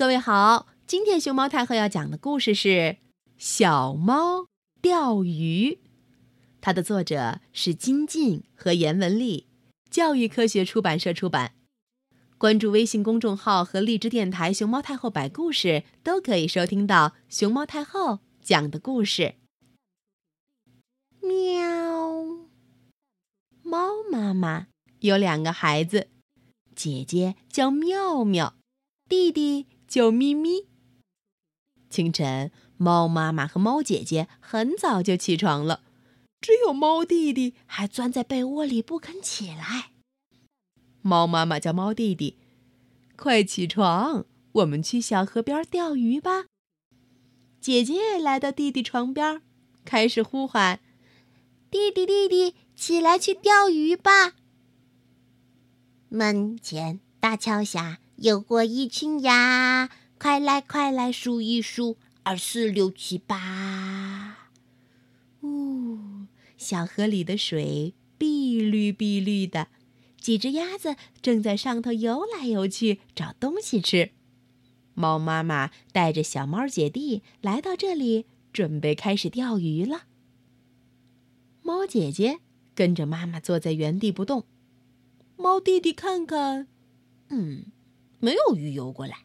各位好，今天熊猫太后要讲的故事是《小猫钓鱼》，它的作者是金靖和严文丽，教育科学出版社出版。关注微信公众号和荔枝电台“熊猫太后摆故事”，都可以收听到熊猫太后讲的故事。喵，猫妈妈有两个孩子，姐姐叫妙妙，弟弟。叫咪咪。清晨，猫妈妈和猫姐姐很早就起床了，只有猫弟弟还钻在被窝里不肯起来。猫妈妈叫猫弟弟：“快起床，我们去小河边钓鱼吧。”姐姐来到弟弟床边，开始呼喊：“弟弟，弟弟，起来去钓鱼吧！”门前大桥下。游过一群鸭，快来快来数一数，二四六七八。呜，小河里的水碧绿碧绿的，几只鸭子正在上头游来游去找东西吃。猫妈妈带着小猫姐弟来到这里，准备开始钓鱼了。猫姐姐跟着妈妈坐在原地不动，猫弟弟看看，嗯。没有鱼游过来，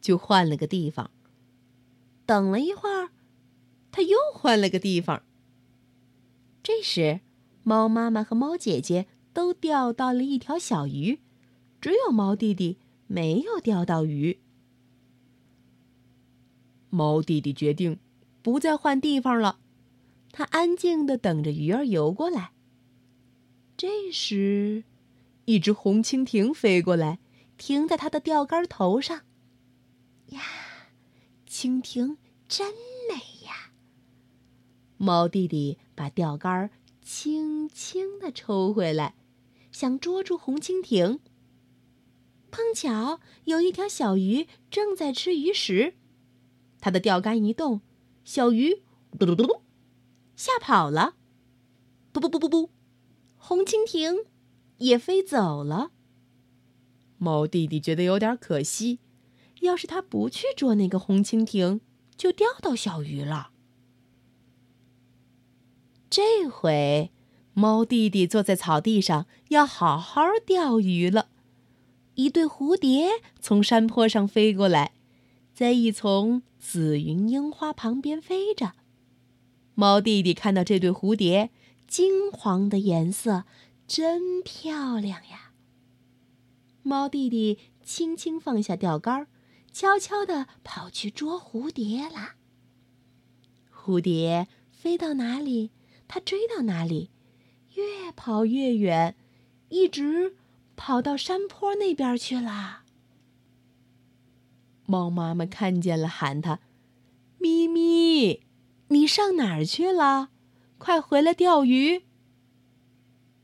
就换了个地方。等了一会儿，他又换了个地方。这时，猫妈妈和猫姐姐都钓到了一条小鱼，只有猫弟弟没有钓到鱼。猫弟弟决定不再换地方了，他安静的等着鱼儿游过来。这时，一只红蜻蜓飞过来。停在他的钓竿头上，呀，蜻蜓真美呀！猫弟弟把钓竿轻轻的抽回来，想捉住红蜻蜓。碰巧有一条小鱼正在吃鱼食，他的钓竿一动，小鱼嘟嘟嘟嘟吓跑了。不不不不不，红蜻蜓也飞走了。猫弟弟觉得有点可惜，要是他不去捉那个红蜻蜓，就钓到小鱼了。这回，猫弟弟坐在草地上，要好好钓鱼了。一对蝴蝶从山坡上飞过来，在一丛紫云樱花旁边飞着。猫弟弟看到这对蝴蝶，金黄的颜色真漂亮呀。猫弟弟轻轻放下钓竿，悄悄地跑去捉蝴蝶啦。蝴蝶飞到哪里，它追到哪里，越跑越远，一直跑到山坡那边去了。猫妈妈看见了，喊它：“咪咪，你上哪儿去了？快回来钓鱼！”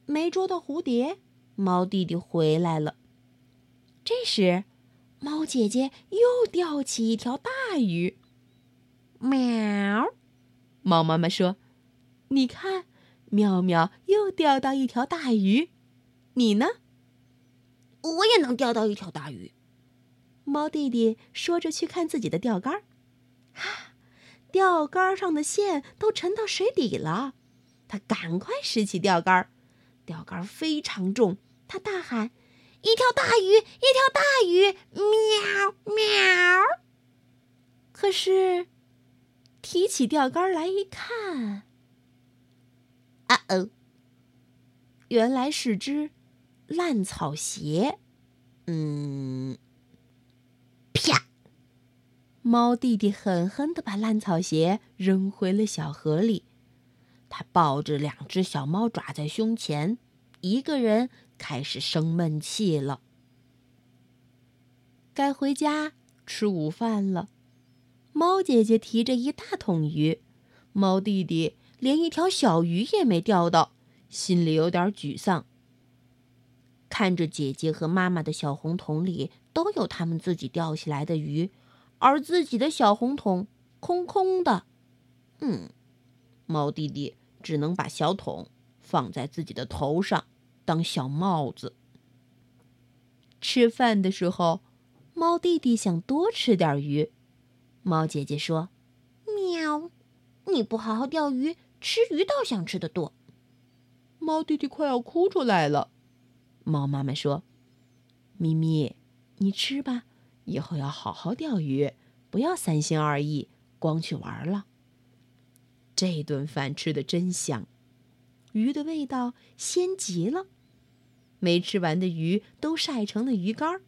没捉到蝴蝶，猫弟弟回来了。这时，猫姐姐又钓起一条大鱼。喵！猫妈妈说：“你看，妙妙又钓到一条大鱼，你呢？”我也能钓到一条大鱼。猫弟弟说着，去看自己的钓竿。哈，钓竿上的线都沉到水底了。他赶快拾起钓竿，钓竿非常重，他大喊。一条大鱼，一条大鱼，喵喵。可是，提起钓竿来一看，啊哦，原来是只烂草鞋。嗯，啪！猫弟弟狠狠的把烂草鞋扔回了小河里。他抱着两只小猫爪在胸前，一个人。开始生闷气了，该回家吃午饭了。猫姐姐提着一大桶鱼，猫弟弟连一条小鱼也没钓到，心里有点沮丧。看着姐姐和妈妈的小红桶里都有他们自己钓起来的鱼，而自己的小红桶空空的。嗯，猫弟弟只能把小桶放在自己的头上。当小帽子。吃饭的时候，猫弟弟想多吃点鱼。猫姐姐说：“喵，你不好好钓鱼，吃鱼倒想吃的多。”猫弟弟快要哭出来了。猫妈妈说：“咪咪，你吃吧，以后要好好钓鱼，不要三心二意，光去玩了。”这顿饭吃的真香，鱼的味道鲜极了，没吃完的鱼都晒成了鱼干儿。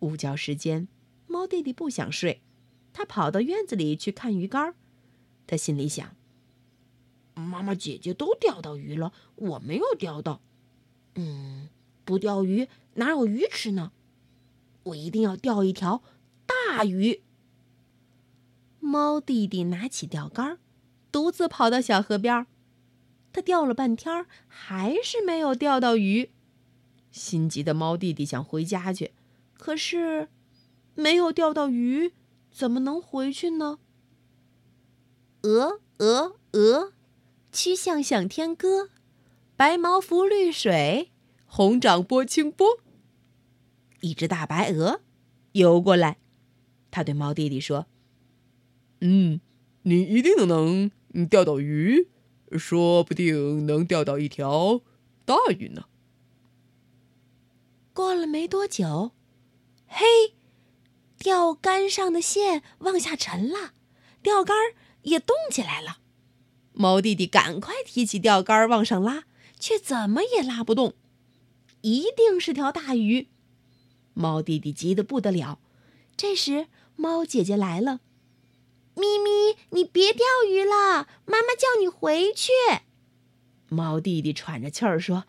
午觉时间，猫弟弟不想睡，他跑到院子里去看鱼干儿。他心里想：“妈妈、姐姐都钓到鱼了，我没有钓到。嗯，不钓鱼哪有鱼吃呢？我一定要钓一条大鱼。”猫弟弟拿起钓竿，独自跑到小河边儿。他钓了半天，还是没有钓到鱼。心急的猫弟弟想回家去。可是，没有钓到鱼，怎么能回去呢？鹅鹅鹅，曲项向天歌，白毛浮绿水，红掌拨清波。一只大白鹅游过来，他对猫弟弟说：“嗯，你一定能钓到鱼，说不定能钓到一条大鱼呢。”过了没多久。嘿，钓竿上的线往下沉了，钓竿也动起来了。猫弟弟赶快提起钓竿往上拉，却怎么也拉不动。一定是条大鱼。猫弟弟急得不得了。这时，猫姐姐来了：“咪咪，你别钓鱼了，妈妈叫你回去。”猫弟弟喘着气儿说：“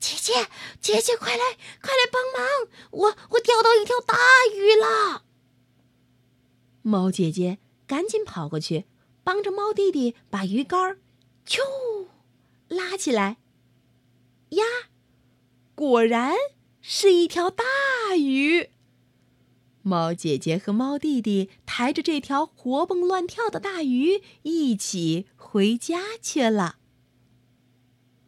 姐姐，姐姐，快来，快来帮忙！我我钓到一条大鱼了。”猫姐姐赶紧跑过去，帮着猫弟弟把鱼竿儿啾拉起来。呀，果然是一条大鱼！猫姐姐和猫弟弟抬着这条活蹦乱跳的大鱼一起回家去了。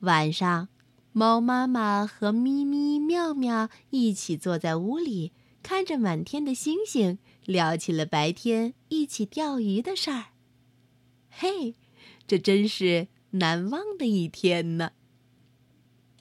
晚上，猫妈妈和咪咪、妙妙一起坐在屋里，看着满天的星星，聊起了白天一起钓鱼的事儿。嘿，这真是难忘的一天呢。